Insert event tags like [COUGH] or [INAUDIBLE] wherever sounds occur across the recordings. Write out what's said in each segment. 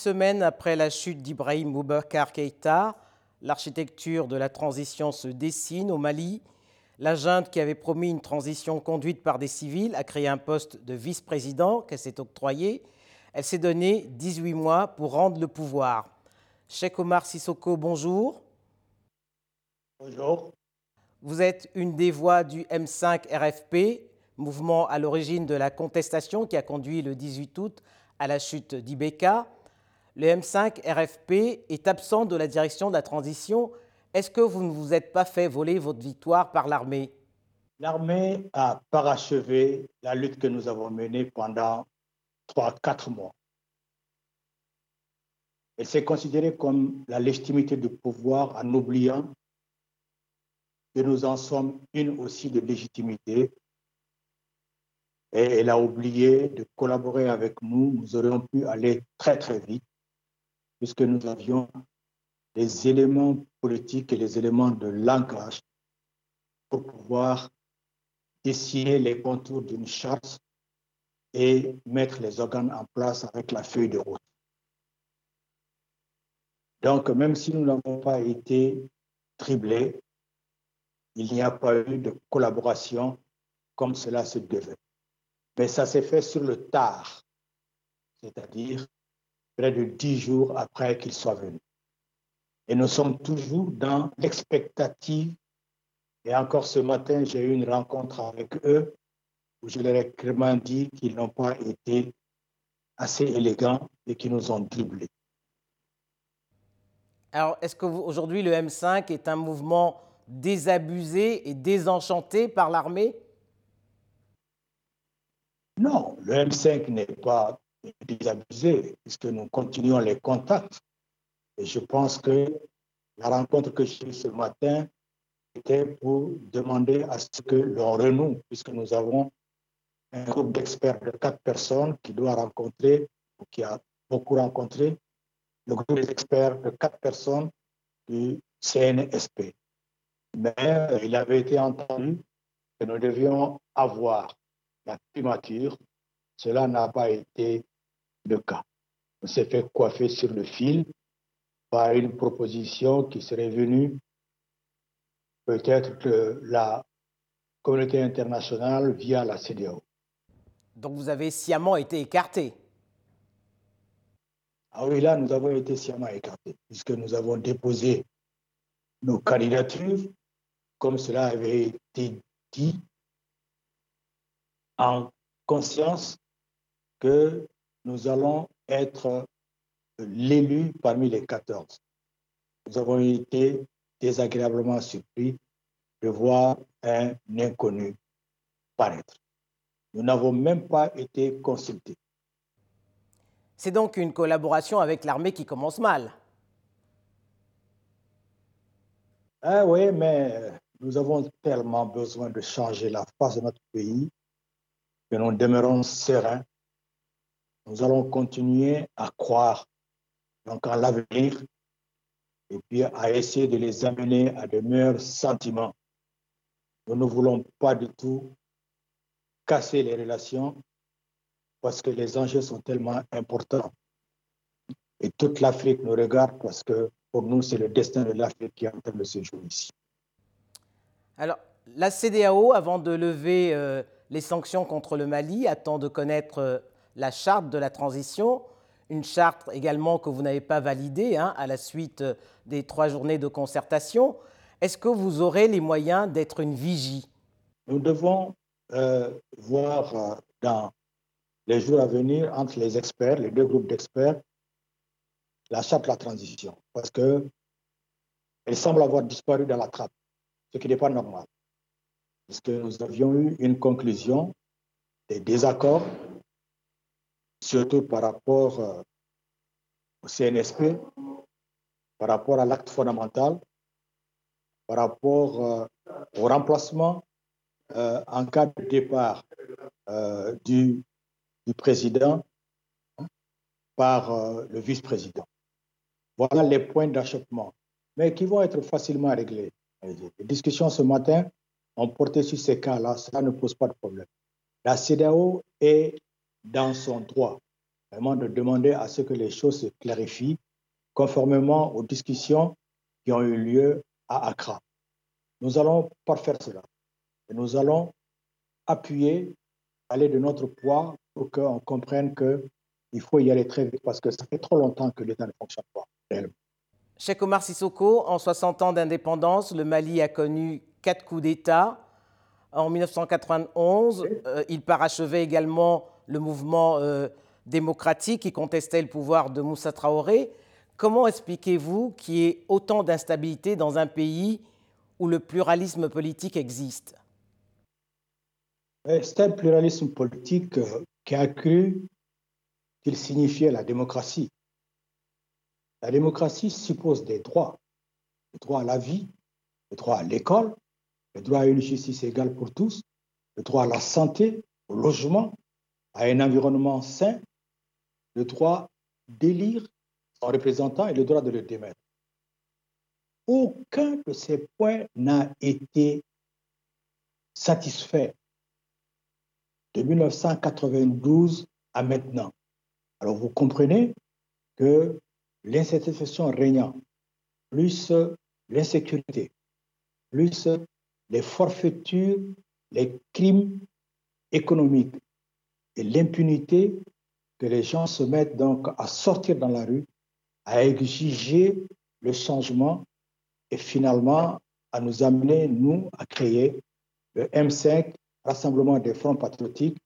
Semaines après la chute d'Ibrahim Boubacar Keïta, l'architecture de la transition se dessine au Mali. La junte qui avait promis une transition conduite par des civils a créé un poste de vice-président qu'elle s'est octroyé. Elle s'est donné 18 mois pour rendre le pouvoir. Cheikh Omar Sissoko, bonjour. Bonjour. Vous êtes une des voix du M5 RFP, mouvement à l'origine de la contestation qui a conduit le 18 août à la chute d'Ibeka. Le M5 RFP est absent de la direction de la transition. Est-ce que vous ne vous êtes pas fait voler votre victoire par l'armée? L'armée a parachevé la lutte que nous avons menée pendant trois, quatre mois. Elle s'est considérée comme la légitimité du pouvoir en oubliant que nous en sommes une aussi de légitimité. Et elle a oublié de collaborer avec nous. Nous aurions pu aller très, très vite, puisque nous avions les éléments politiques et les éléments de langage pour pouvoir dessiner les contours d'une charte et mettre les organes en place avec la feuille de route. Donc, même si nous n'avons pas été triblés, il n'y a pas eu de collaboration comme cela se devait. Mais ça s'est fait sur le tard, c'est-à-dire près de dix jours après qu'ils soient venus. Et nous sommes toujours dans l'expectative. Et encore ce matin, j'ai eu une rencontre avec eux où je leur ai clairement dit qu'ils n'ont pas été assez élégants et qu'ils nous ont dribblés. Alors, est-ce qu'aujourd'hui, le M5 est un mouvement désabusé et désenchanté par l'armée? Non, le M5 n'est pas désabusé, puisque nous continuons les contacts. Et je pense que la rencontre que j'ai eue ce matin était pour demander à ce que l'on renoue, puisque nous avons un groupe d'experts de quatre personnes qui doit rencontrer, ou qui a beaucoup rencontré, le groupe d'experts de quatre personnes du CNSP. Mais euh, il avait été entendu que nous devions avoir la primature. Cela n'a pas été le cas. On s'est fait coiffer sur le fil par une proposition qui serait venue peut-être de la communauté internationale via la CDAO. Donc vous avez sciemment été écarté. Ah oui, là, nous avons été sciemment écartés, puisque nous avons déposé nos candidatures comme cela avait été dit, en conscience que nous allons être l'élu parmi les 14. Nous avons été désagréablement surpris de voir un inconnu paraître. Nous n'avons même pas été consultés. C'est donc une collaboration avec l'armée qui commence mal. Ah oui, mais nous avons tellement besoin de changer la face de notre pays que nous demeurons sereins. Nous allons continuer à croire donc en l'avenir et puis à essayer de les amener à de meilleurs sentiments. Nous ne voulons pas du tout casser les relations parce que les enjeux sont tellement importants. Et toute l'Afrique nous regarde parce que pour nous, c'est le destin de l'Afrique qui est en train de se jouer ici. Alors, la CDAO, avant de lever euh, les sanctions contre le Mali, attend de connaître euh, la charte de la transition, une charte également que vous n'avez pas validée hein, à la suite euh, des trois journées de concertation. Est-ce que vous aurez les moyens d'être une vigie? Nous devons voir dans les jours à venir entre les experts, les deux groupes d'experts, la charte de la transition, parce qu'elle semble avoir disparu dans la trappe ce qui n'est pas normal. Parce que nous avions eu une conclusion des désaccords, surtout par rapport euh, au CNSP, par rapport à l'acte fondamental, par rapport euh, au remplacement euh, en cas de départ du, du, président hein, par le vice-président. Voilà les points d'achoppement, mais qui vont être facilement réglés. Les discussions ce matin ont porté sur ces cas-là, ça ne pose pas de problème. La CDAO est dans son droit vraiment de demander à ce que les choses se clarifient conformément aux discussions qui ont eu lieu à Accra. Nous allons pas faire cela. Et nous allons appuyer, aller de notre poids pour qu'on comprenne qu'il faut y aller très vite parce que ça fait trop longtemps que l'État ne fonctionne pas réellement. Cheikh Omar Sissoko, en 60 ans d'indépendance, le Mali a connu quatre coups d'État. En 1991, euh, il parachevait également le mouvement euh, démocratique qui contestait le pouvoir de Moussa Traoré. Comment expliquez-vous qu'il y ait autant d'instabilité dans un pays où le pluralisme politique existe? C'est un pluralisme politique euh, qui a cru qu'il signifiait la démocratie. La démocratie suppose des droits, le droit à la vie, le droit à l'école, le droit à une justice égale pour tous, le droit à la santé, au logement, à un environnement sain, le droit d'élire son représentant et le droit de le démettre. Aucun de ces points n'a été satisfait de 1992 à maintenant. Alors vous comprenez que l'insatisfaction régnant, plus l'insécurité, plus les forfaitures, les crimes économiques et l'impunité que les gens se mettent donc à sortir dans la rue, à exiger le changement et finalement à nous amener, nous, à créer le M5, Rassemblement des Fronts Patriotiques,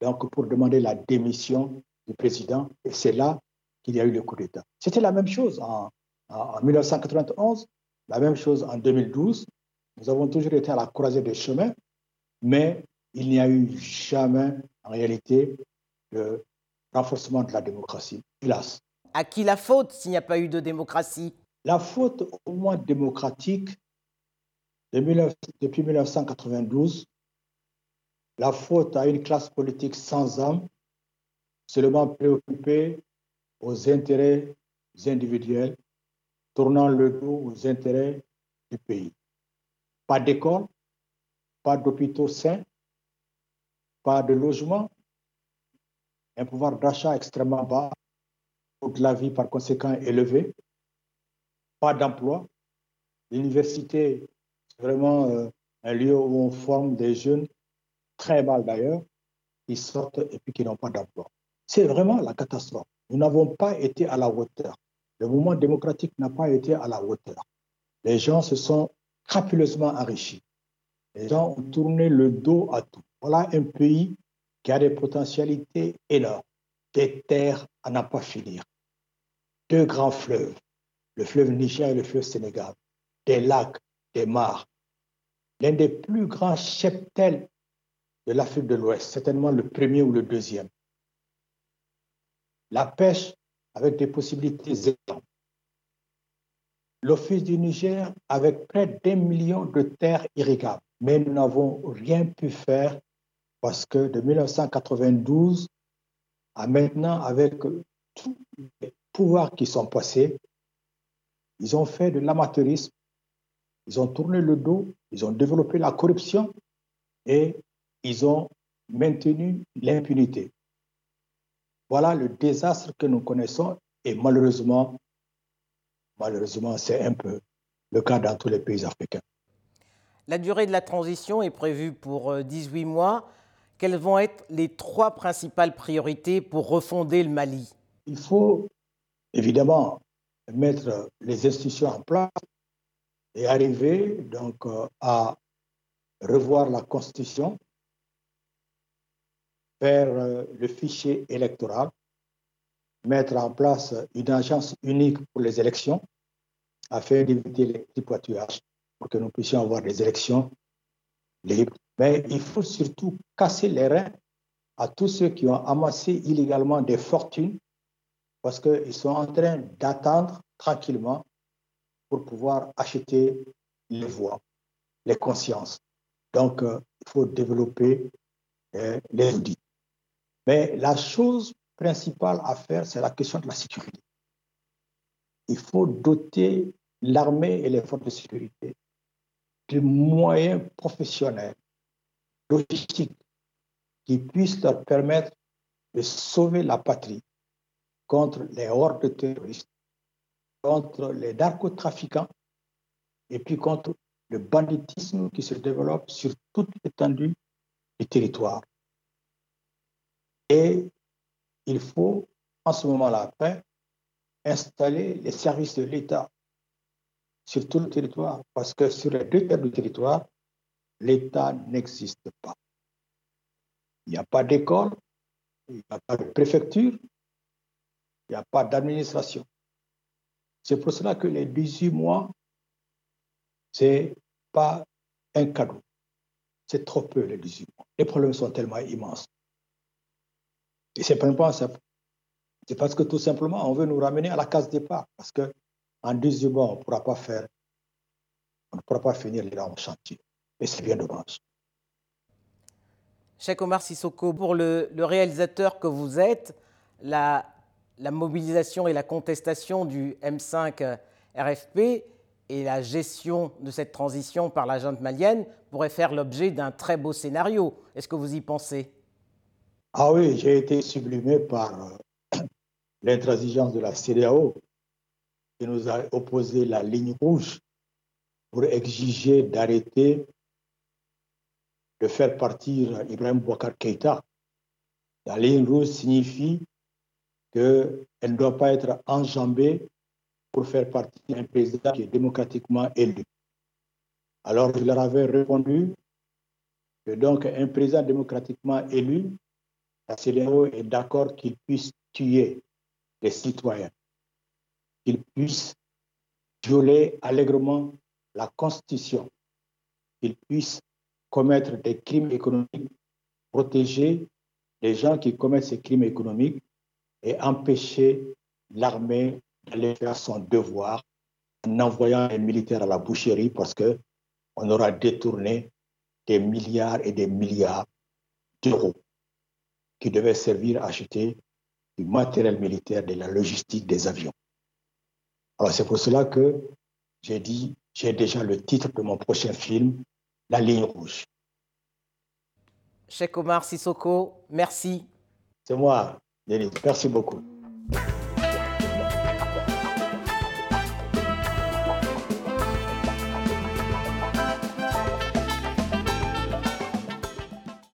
donc pour demander la démission du président. Et c'est là qu'il y a eu le coup d'État. C'était la même chose en, en, 1991, la même chose en 2012. Nous avons toujours été à la croisée des chemins, mais il n'y a eu jamais, en réalité, le renforcement de la démocratie, hélas. À qui la faute s'il n'y a pas eu de démocratie? La faute au moins démocratique de depuis 1992, la faute à une classe politique sans âme, seulement préoccupée aux intérêts individuels, tournant le dos aux intérêts du pays. Pas d'école, pas d'hôpitaux sains, pas de logement, un pouvoir d'achat extrêmement bas, coût de la vie par conséquent élevé, pas d'emploi. L'université, c'est vraiment euh, un lieu où on forme des jeunes, très mal d'ailleurs, qui sortent et puis qui n'ont pas d'emploi. C'est vraiment la catastrophe. Nous n'avons pas été à la hauteur. Le mouvement démocratique n'a pas été à la hauteur. Les gens se sont crapuleusement enrichis. Les gens ont tourné le dos à tout. Voilà un pays qui a des potentialités énormes, des terres à n'en pas finir, deux grands fleuves, le fleuve Niger et le fleuve Sénégal, des lacs, des mares, l'un des plus grands cheptels de l'Afrique de l'Ouest, certainement le premier ou le deuxième. La pêche avec des possibilités énormes. L'Office du Niger avec près d'un million de terres irrigables, mais nous n'avons rien pu faire parce que de 1992 à maintenant, avec tous les pouvoirs qui sont passés, ils ont fait de l'amateurisme, ils ont tourné le dos, ils ont développé la corruption et ils ont maintenu l'impunité. Voilà le désastre que nous connaissons et malheureusement, malheureusement, c'est un peu le cas dans tous les pays africains. La durée de la transition est prévue pour 18 euh, mois. Quelles vont être les trois principales priorités pour refonder le Mali? Il faut évidemment mettre les institutions en place et arriver donc euh, à revoir la constitution, faire euh, le fichier électoral, mettre en place une agence unique pour les élections afin d'éviter les tripatuages pour que nous puissions avoir des élections libres mais il faut surtout casser les reins à tous ceux qui ont amassé illégalement des fortunes parce qu'ils sont en train d'attendre tranquillement pour pouvoir acheter les voix, les consciences. Donc, euh, il faut développer euh, les audits. Mais la chose principale à faire, c'est la question de la sécurité. Il faut doter l'armée et les forces de sécurité de moyens professionnels logistique qui puisse leur permettre de sauver la patrie contre les hordes terroristes, contre les narcotrafiquants et puis contre le banditisme qui se développe sur toute l'étendue du territoire. Et il faut, en ce moment-là, installer les services de l'État sur tout le territoire, parce que sur les deux tiers du territoire, l'État n'existe pas. Il n'y a pas d'école, il n'y a pas de préfecture, il n'y a pas d'administration. C'est pour cela que les 18 mois, ce n'est pas un cadeau. C'est trop peu les 18 mois. Les problèmes sont tellement immenses. Et c'est pas parce que tout simplement, on veut nous ramener à la case départ. Parce qu'en 18 mois, on ne pourra pas faire, on ne pourra pas finir les grands chantiers. Et c'est bien dommage. Cheikh Omar Sissoko, pour le, réalisateur que vous êtes, la, la, mobilisation et la contestation du M5 RFP et la gestion de cette transition par la junte malienne pourraient faire l'objet d'un très beau scénario. Est-ce que vous y pensez? Ah oui, j'ai été sublimé par euh, [CLEARS THROAT] l'intransigeance de la CDAO qui nous a opposé la ligne rouge pour exiger d'arrêter de faire partir Ibrahim Bouakar Keïta. La ligne rouge signifie qu'elle ne doit pas être enjambée pour faire partie d'un président qui est démocratiquement élu. Alors je leur avais répondu que donc un président démocratiquement élu, la CDAO est d'accord qu'il puisse tuer les citoyens, qu'il puisse violer allègrement la Constitution, qu'il puisse commettre des crimes économiques, protéger les gens qui commettent ces crimes économiques et empêcher l'armée d'aller faire son devoir en envoyant les militaires à la boucherie parce qu'on aura détourné des milliards et des milliards d'euros qui devaient servir à acheter du matériel militaire, de la logistique des avions. Alors c'est pour cela que j'ai dit, j'ai déjà le titre de mon prochain film, la ligne rouge. Cheikh Omar Sissoko, merci. C'est moi, Denis. Merci beaucoup.